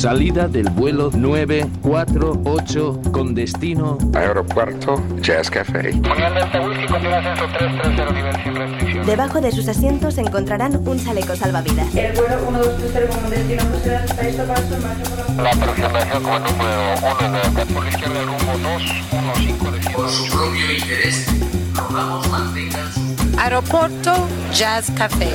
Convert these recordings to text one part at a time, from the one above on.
Salida del vuelo 948 con destino Aeropuerto Jazz Café. Debajo de sus asientos encontrarán un chaleco salvavidas. El vuelo 1230 con destino la La aproximación como número 1 de por la izquierda rumbo 215 de Por su propio interés, rogamos mantengan su Aeropuerto Jazz Café.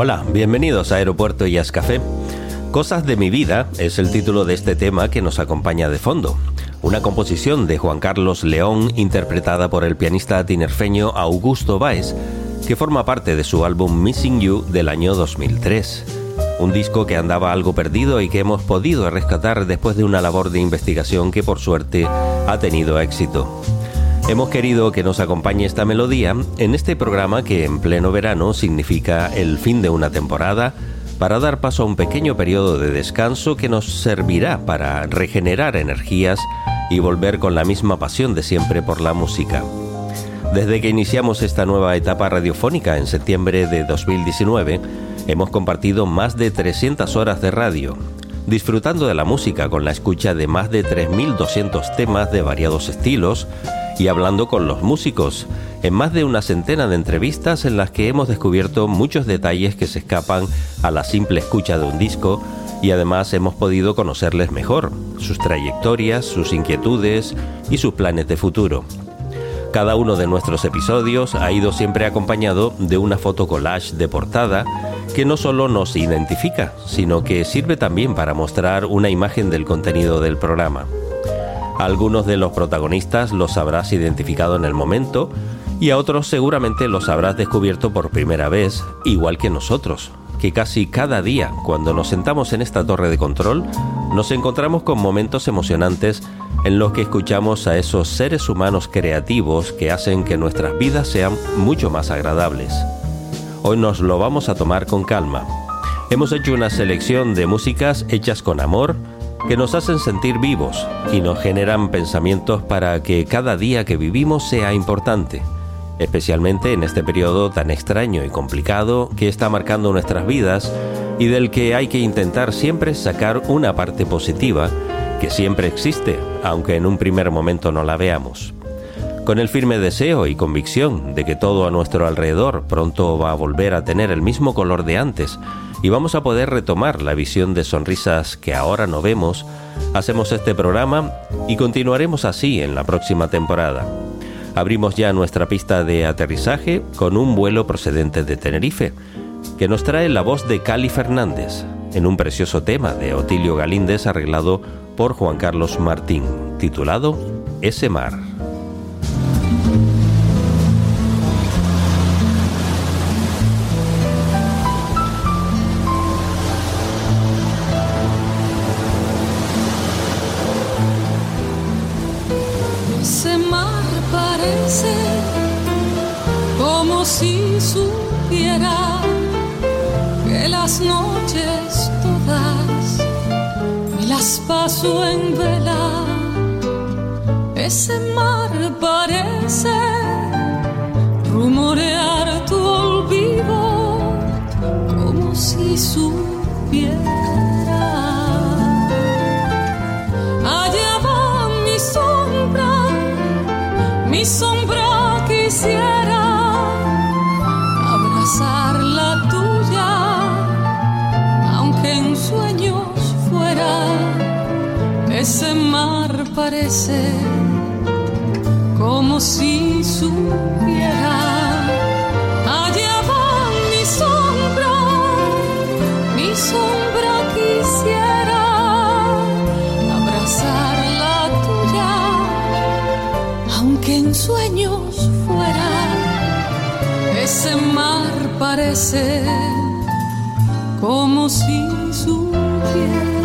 Hola, bienvenidos a Aeropuerto Jazz Café. Cosas de mi vida es el título de este tema que nos acompaña de fondo. Una composición de Juan Carlos León interpretada por el pianista tinerfeño Augusto Báez, que forma parte de su álbum Missing You del año 2003. Un disco que andaba algo perdido y que hemos podido rescatar después de una labor de investigación que por suerte ha tenido éxito. Hemos querido que nos acompañe esta melodía en este programa que en pleno verano significa el fin de una temporada para dar paso a un pequeño periodo de descanso que nos servirá para regenerar energías y volver con la misma pasión de siempre por la música. Desde que iniciamos esta nueva etapa radiofónica en septiembre de 2019, hemos compartido más de 300 horas de radio, disfrutando de la música con la escucha de más de 3.200 temas de variados estilos y hablando con los músicos en más de una centena de entrevistas en las que hemos descubierto muchos detalles que se escapan a la simple escucha de un disco y además hemos podido conocerles mejor, sus trayectorias, sus inquietudes y sus planes de futuro. Cada uno de nuestros episodios ha ido siempre acompañado de una foto collage de portada que no solo nos identifica, sino que sirve también para mostrar una imagen del contenido del programa. Algunos de los protagonistas los habrás identificado en el momento y a otros seguramente los habrás descubierto por primera vez, igual que nosotros, que casi cada día, cuando nos sentamos en esta torre de control, nos encontramos con momentos emocionantes en los que escuchamos a esos seres humanos creativos que hacen que nuestras vidas sean mucho más agradables. Hoy nos lo vamos a tomar con calma. Hemos hecho una selección de músicas hechas con amor, que nos hacen sentir vivos y nos generan pensamientos para que cada día que vivimos sea importante, especialmente en este periodo tan extraño y complicado que está marcando nuestras vidas y del que hay que intentar siempre sacar una parte positiva que siempre existe, aunque en un primer momento no la veamos. Con el firme deseo y convicción de que todo a nuestro alrededor pronto va a volver a tener el mismo color de antes, y vamos a poder retomar la visión de sonrisas que ahora no vemos, hacemos este programa y continuaremos así en la próxima temporada. Abrimos ya nuestra pista de aterrizaje con un vuelo procedente de Tenerife, que nos trae la voz de Cali Fernández, en un precioso tema de Otilio Galíndez arreglado por Juan Carlos Martín, titulado Ese mar. Como si supiera.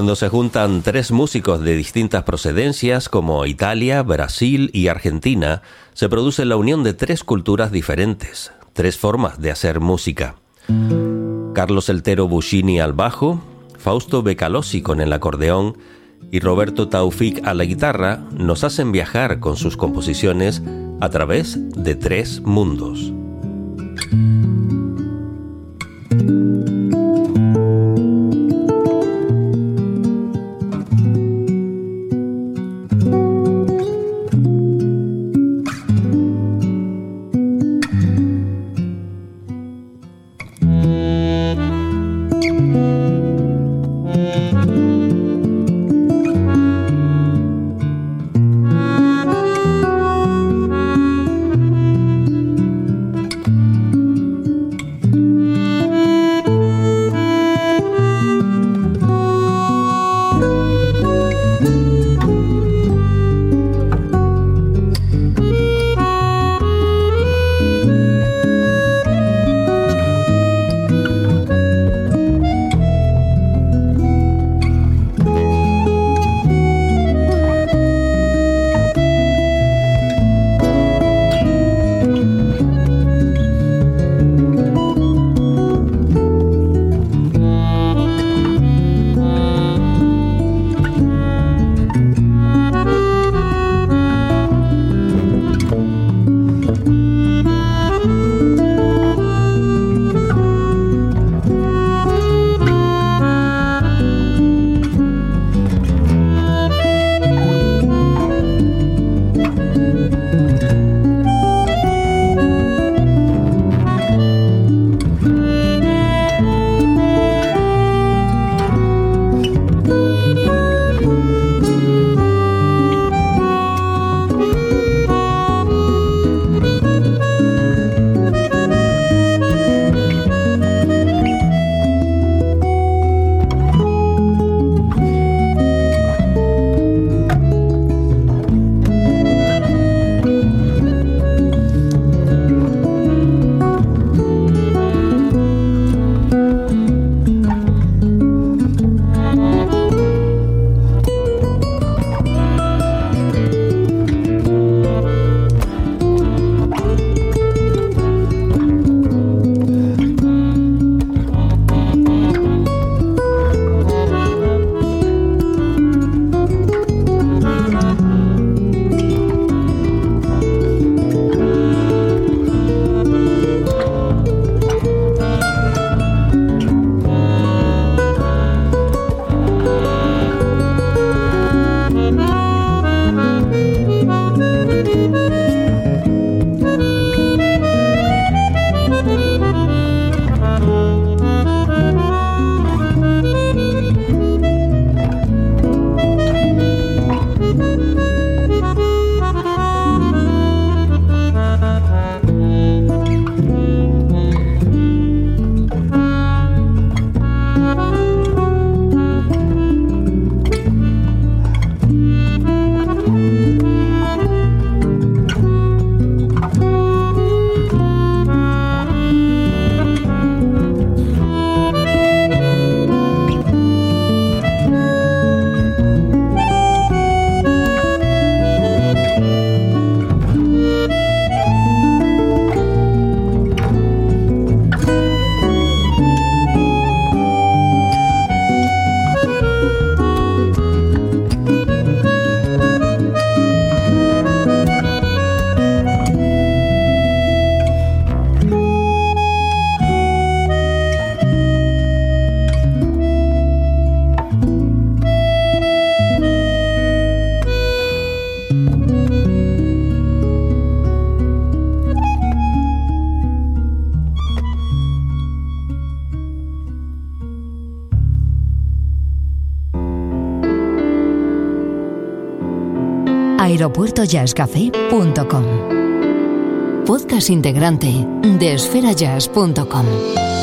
Cuando se juntan tres músicos de distintas procedencias como Italia, Brasil y Argentina, se produce la unión de tres culturas diferentes, tres formas de hacer música. Carlos Eltero Buscini al bajo, Fausto Becalosi con el acordeón y Roberto Taufik a la guitarra nos hacen viajar con sus composiciones a través de tres mundos. aeropuertojazzcafé.com. Podcast integrante de esferajazz.com.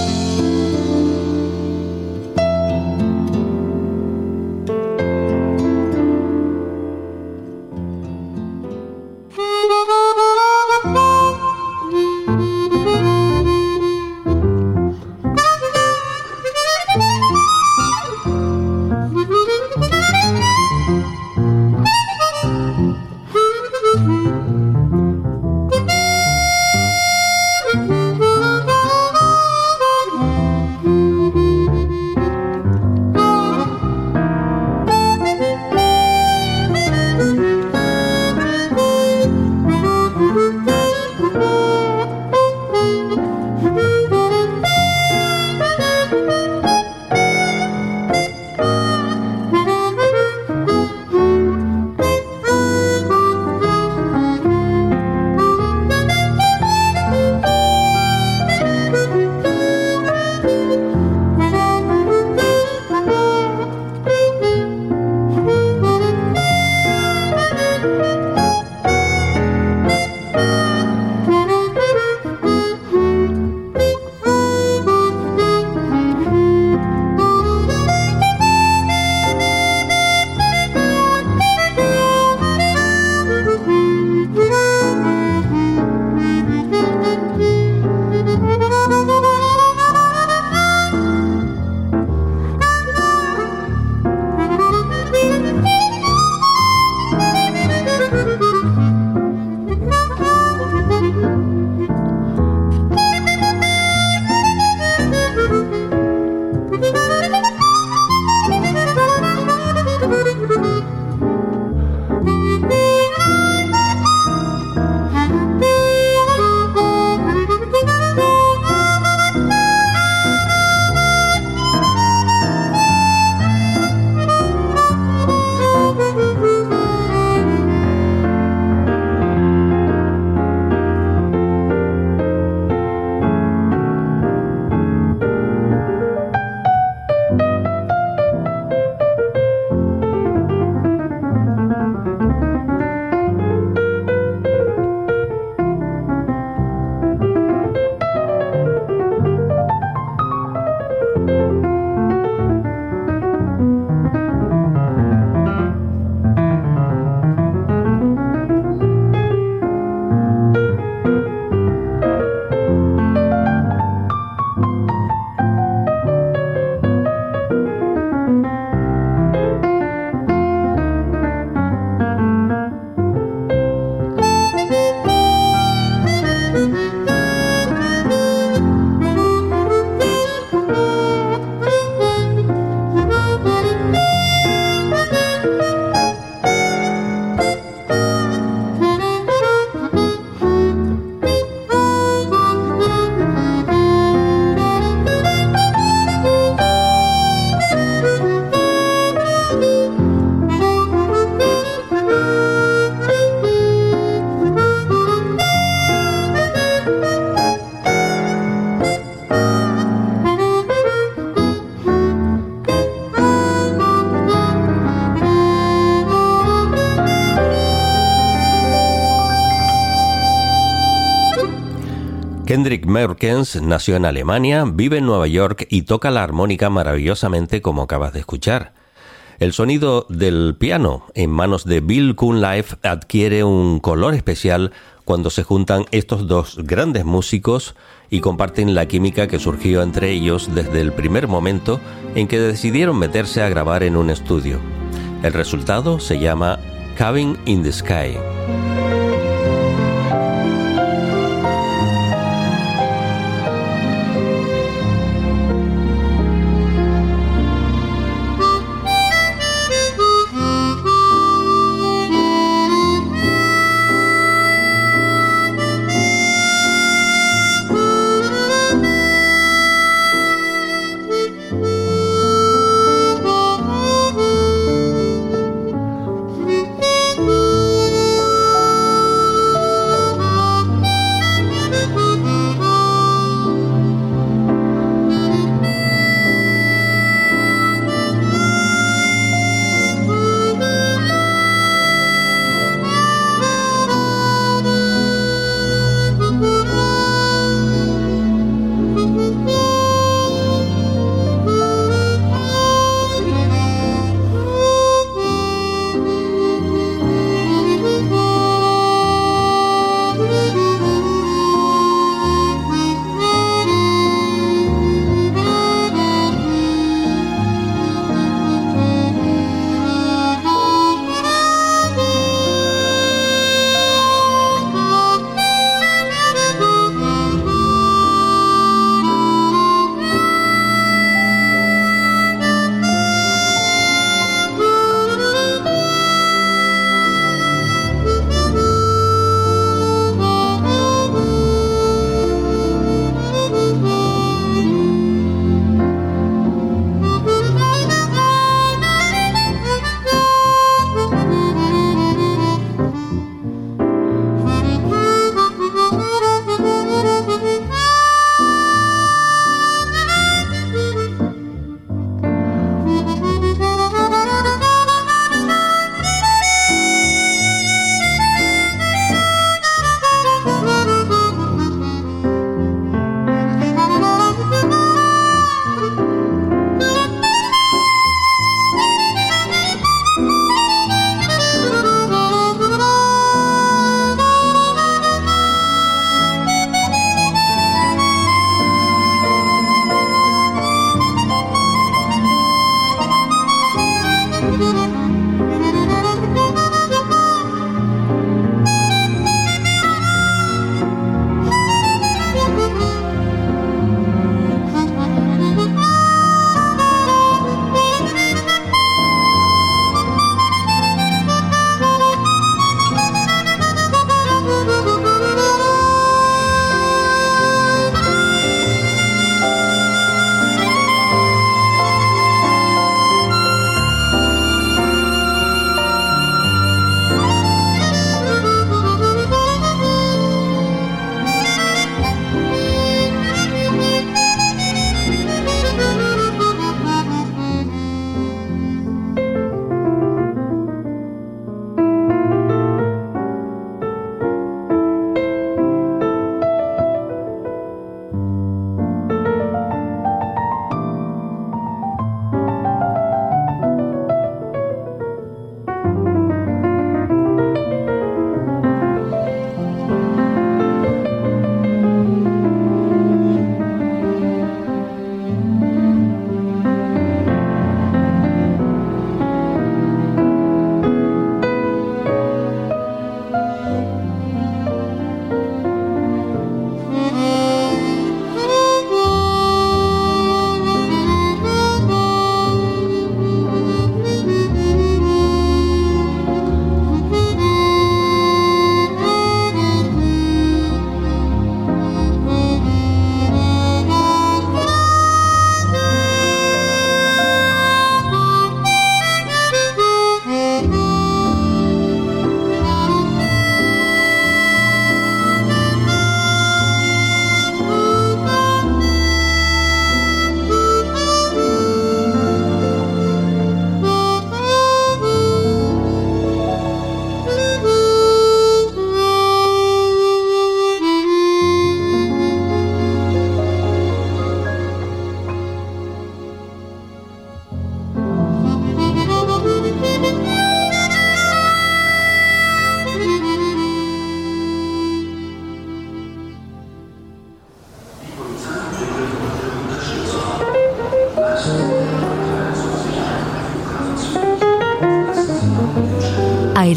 Merkens nació en Alemania, vive en Nueva York y toca la armónica maravillosamente como acabas de escuchar. El sonido del piano en manos de Bill Life adquiere un color especial cuando se juntan estos dos grandes músicos y comparten la química que surgió entre ellos desde el primer momento en que decidieron meterse a grabar en un estudio. El resultado se llama Cabin in the Sky.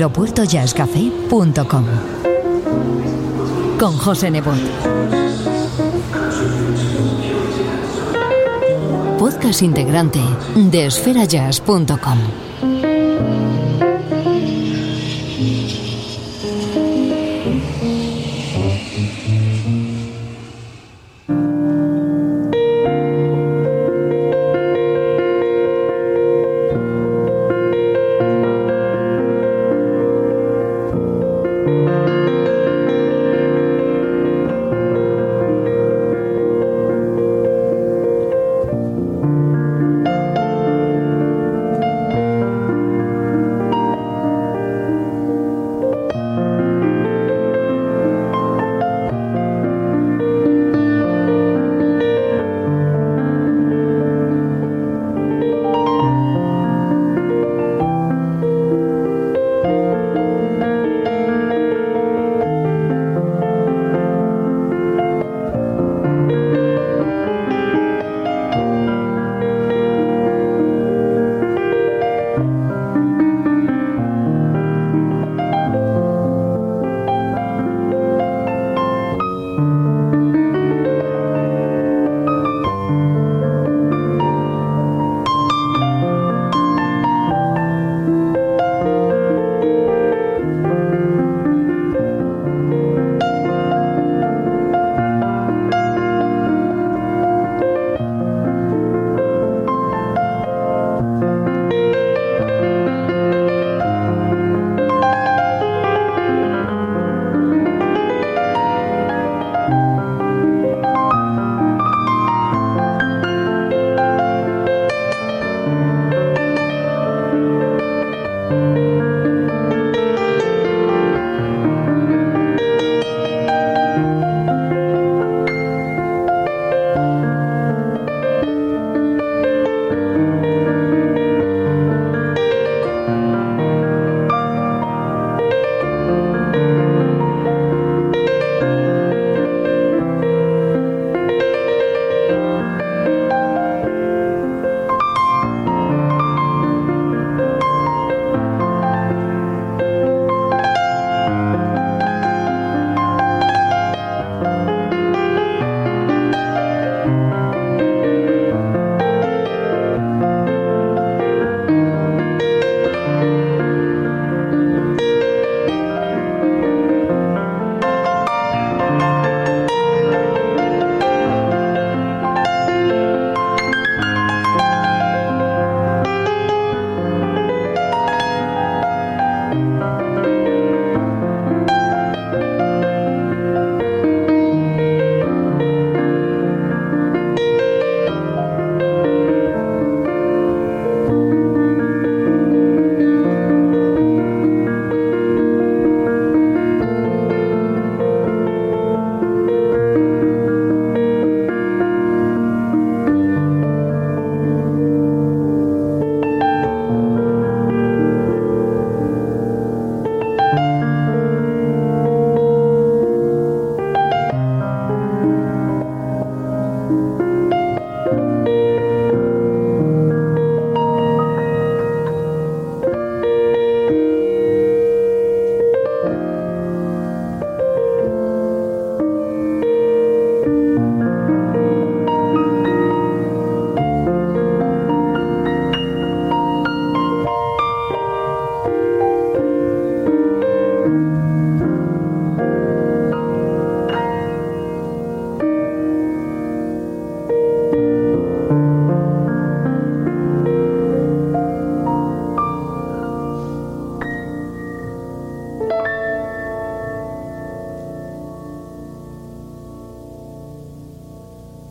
aeropuertojazzcafé.com. Con José Nebot. Podcast integrante de esferajazz.com.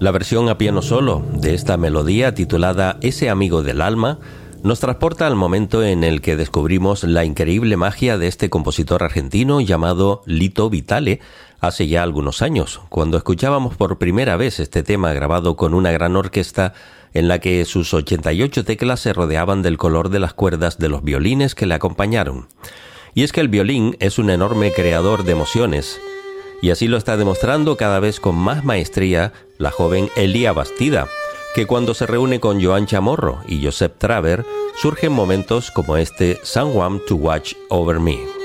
La versión a piano solo de esta melodía titulada Ese amigo del alma nos transporta al momento en el que descubrimos la increíble magia de este compositor argentino llamado Lito Vitale hace ya algunos años, cuando escuchábamos por primera vez este tema grabado con una gran orquesta en la que sus 88 teclas se rodeaban del color de las cuerdas de los violines que le acompañaron. Y es que el violín es un enorme creador de emociones, y así lo está demostrando cada vez con más maestría la joven Elia Bastida, que cuando se reúne con Joan Chamorro y Josep Traver, surgen momentos como este Someone to Watch Over Me.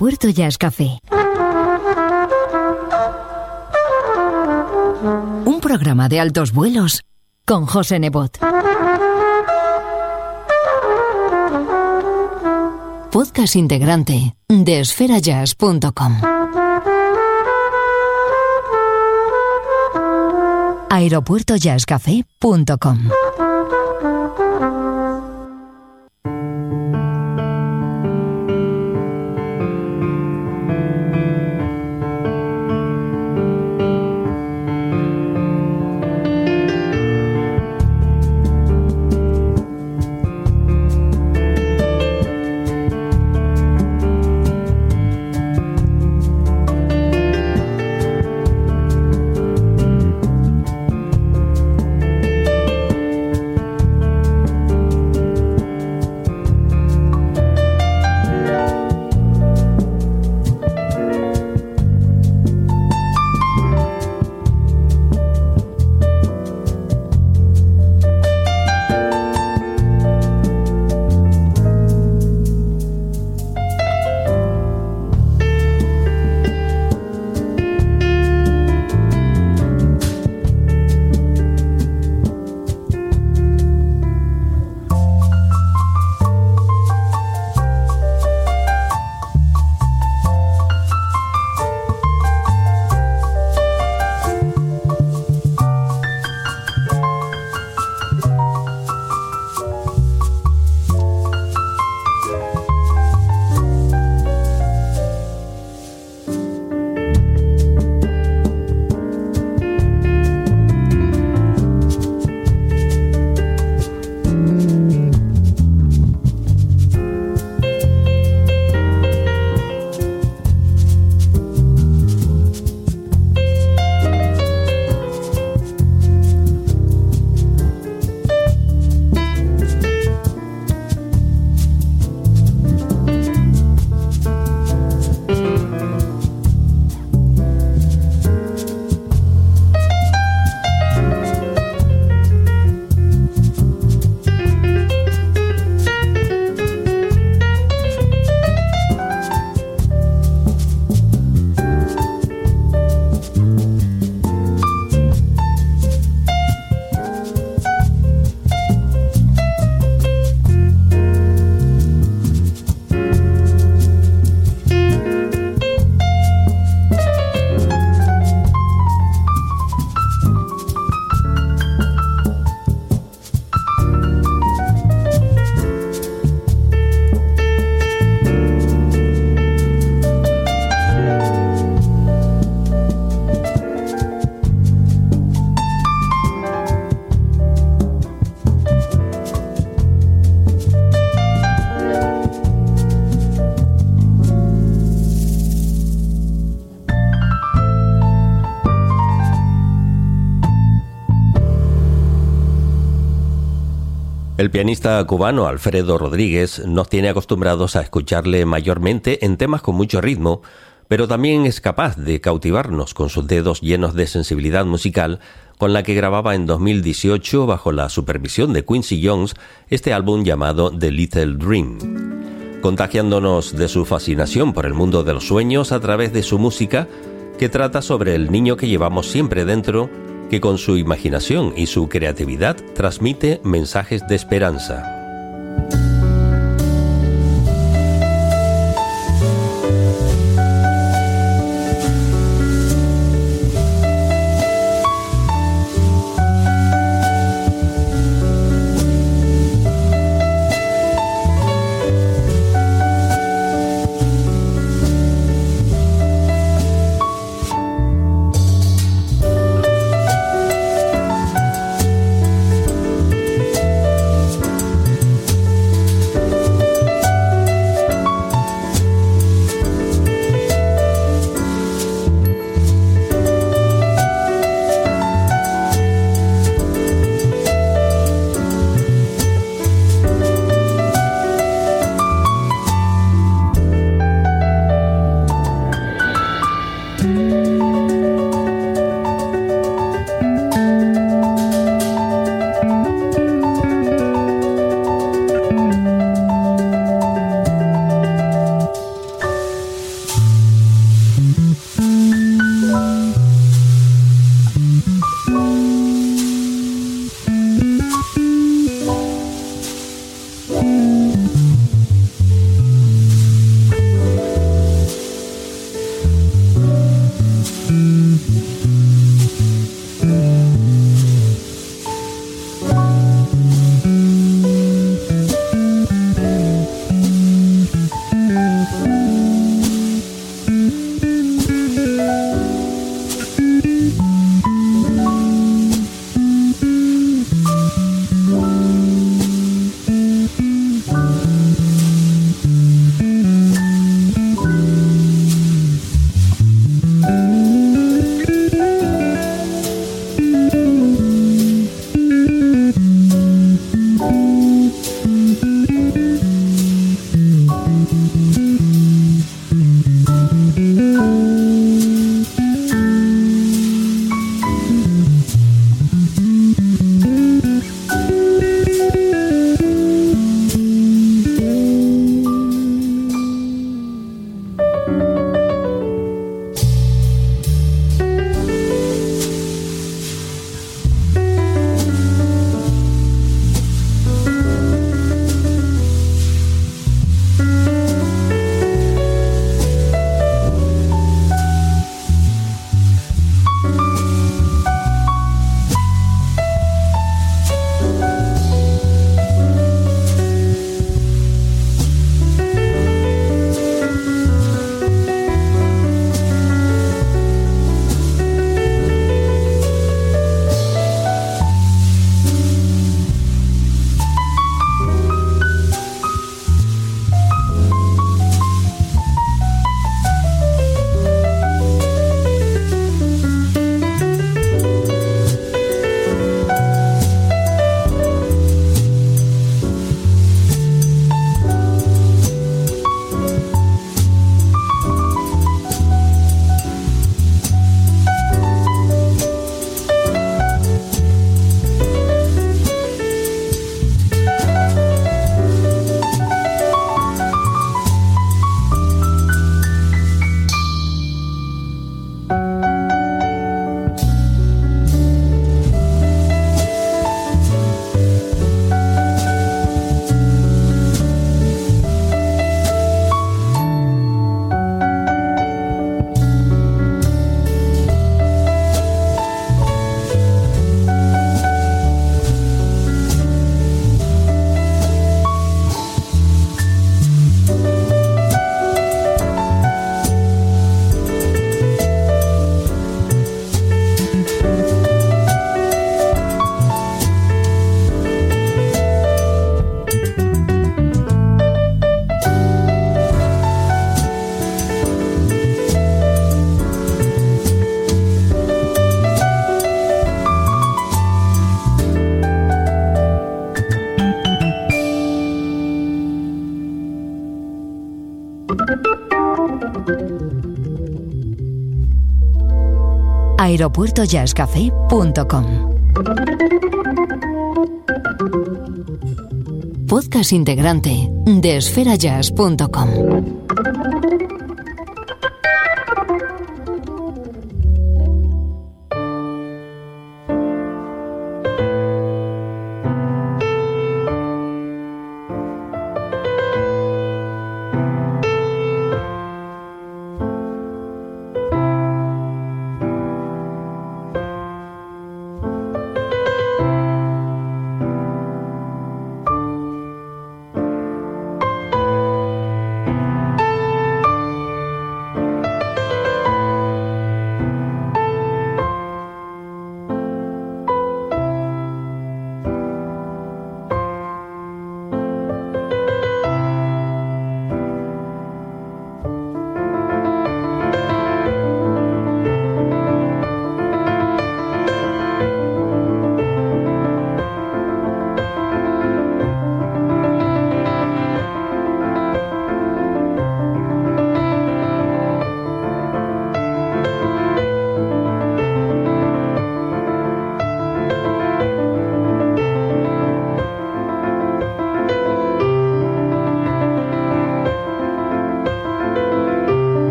Aeropuerto Jazz Café. Un programa de altos vuelos con José Nebot. Podcast integrante de esferajazz.com. aeropuertojazzcafé.com. El pianista cubano Alfredo Rodríguez nos tiene acostumbrados a escucharle mayormente en temas con mucho ritmo, pero también es capaz de cautivarnos con sus dedos llenos de sensibilidad musical, con la que grababa en 2018 bajo la supervisión de Quincy Jones este álbum llamado The Little Dream. Contagiándonos de su fascinación por el mundo de los sueños a través de su música, que trata sobre el niño que llevamos siempre dentro que con su imaginación y su creatividad transmite mensajes de esperanza. aeropuertojazzcafé.com. Podcast integrante de esferajazz.com.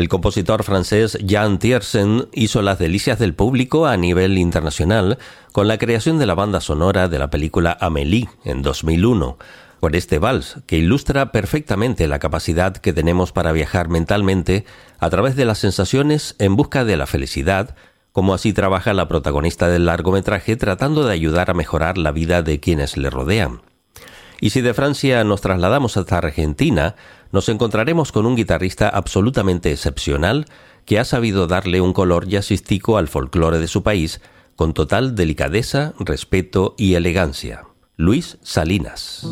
El compositor francés Jan Tiersen hizo las delicias del público a nivel internacional con la creación de la banda sonora de la película Amélie en 2001, con este vals que ilustra perfectamente la capacidad que tenemos para viajar mentalmente a través de las sensaciones en busca de la felicidad, como así trabaja la protagonista del largometraje tratando de ayudar a mejorar la vida de quienes le rodean. Y si de Francia nos trasladamos hasta Argentina, nos encontraremos con un guitarrista absolutamente excepcional que ha sabido darle un color jazzístico al folclore de su país con total delicadeza, respeto y elegancia. Luis Salinas.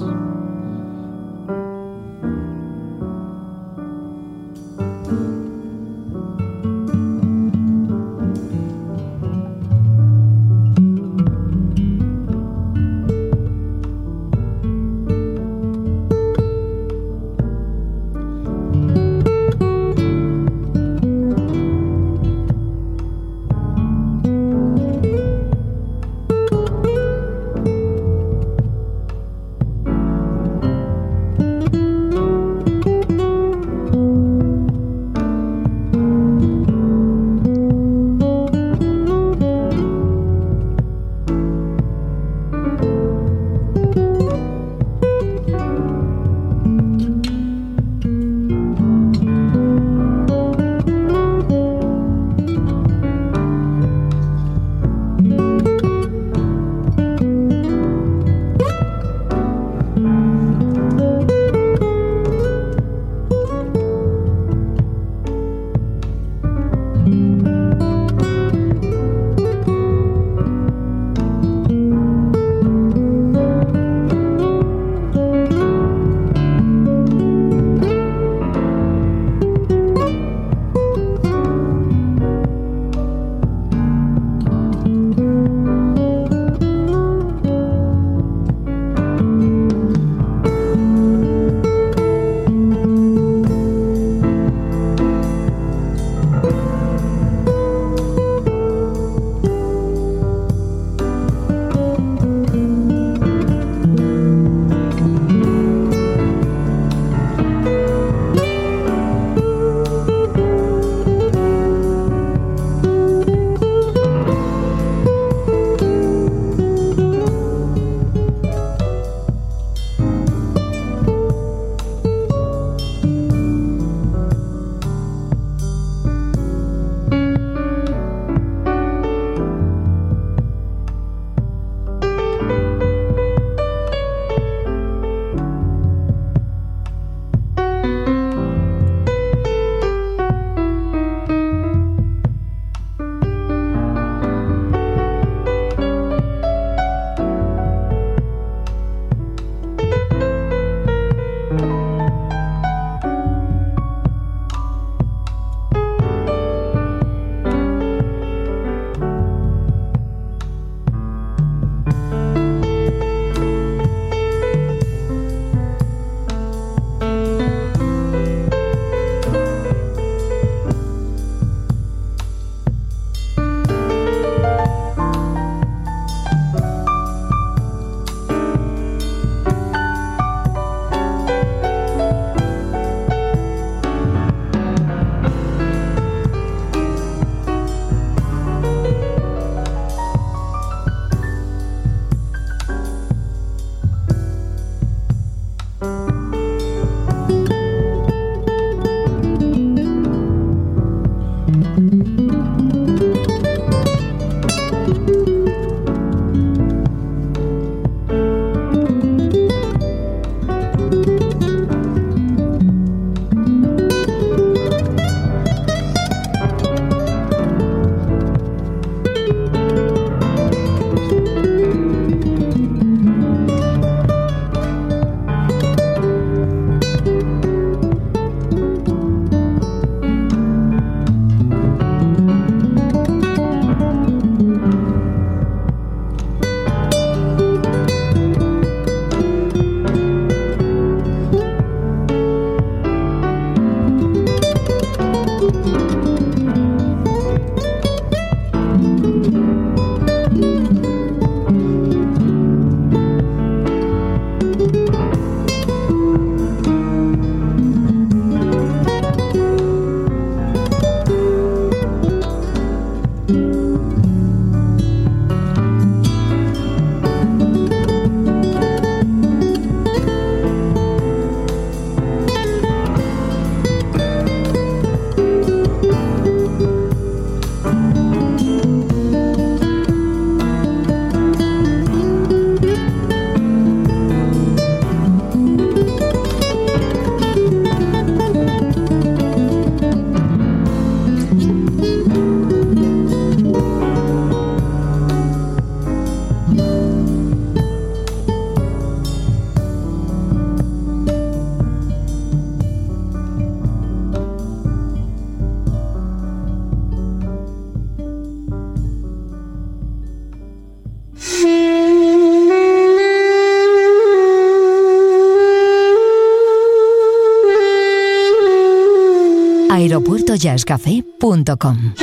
aeropuertojazzcafé.com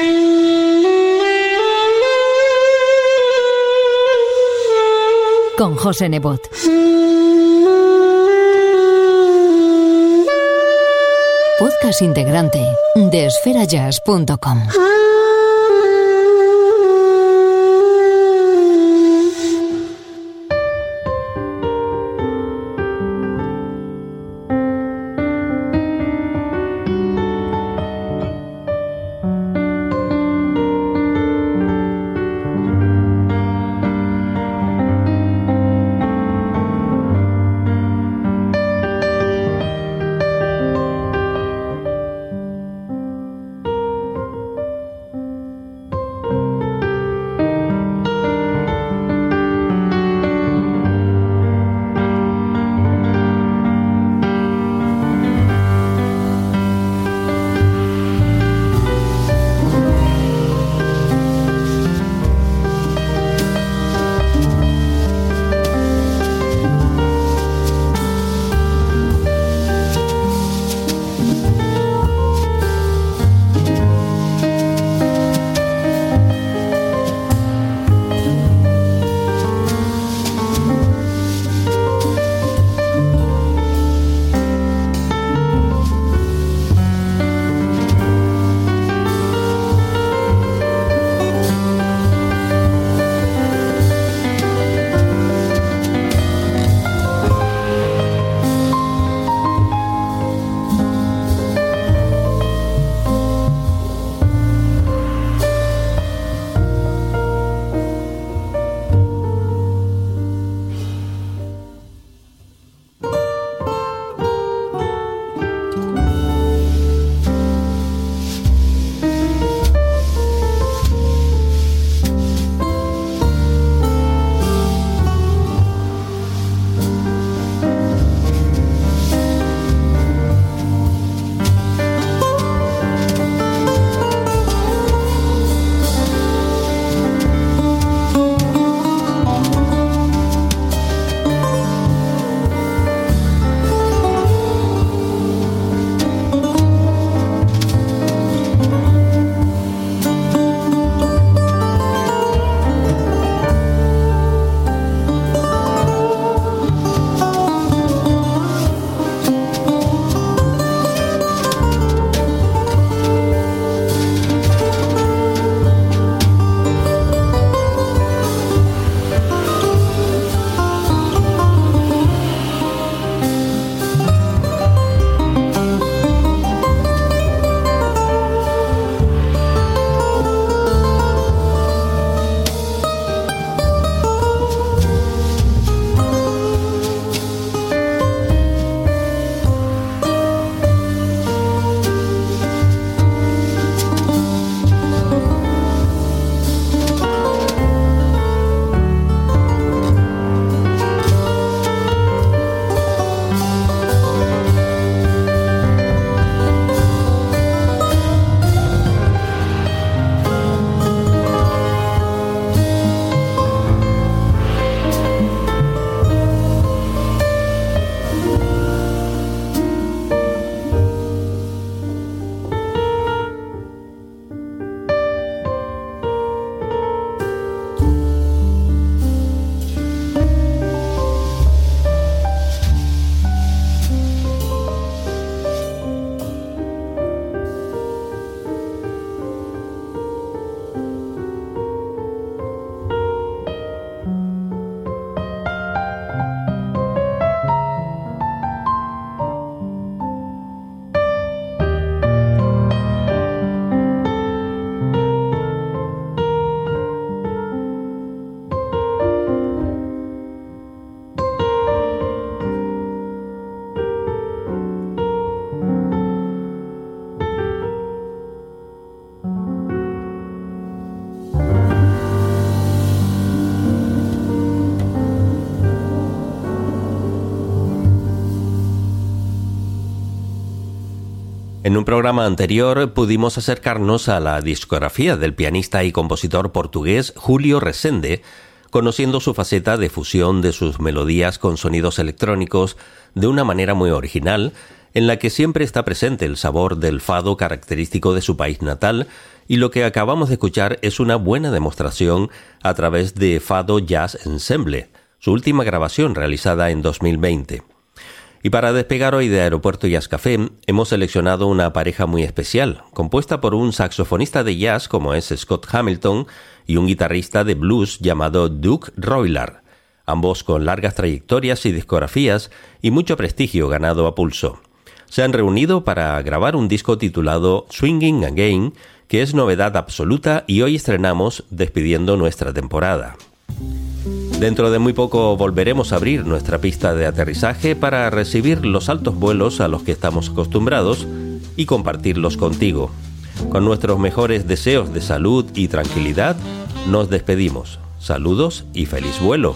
Con José Nebot. Podcast integrante de esferajazz.com. En un programa anterior pudimos acercarnos a la discografía del pianista y compositor portugués Julio Resende, conociendo su faceta de fusión de sus melodías con sonidos electrónicos de una manera muy original, en la que siempre está presente el sabor del fado característico de su país natal, y lo que acabamos de escuchar es una buena demostración a través de Fado Jazz Ensemble, su última grabación realizada en 2020. Y para despegar hoy de Aeropuerto Jazz Café, hemos seleccionado una pareja muy especial, compuesta por un saxofonista de jazz como es Scott Hamilton y un guitarrista de blues llamado Duke Roylar, ambos con largas trayectorias y discografías y mucho prestigio ganado a pulso. Se han reunido para grabar un disco titulado Swinging Again, que es novedad absoluta y hoy estrenamos despidiendo nuestra temporada. Dentro de muy poco volveremos a abrir nuestra pista de aterrizaje para recibir los altos vuelos a los que estamos acostumbrados y compartirlos contigo. Con nuestros mejores deseos de salud y tranquilidad, nos despedimos. Saludos y feliz vuelo.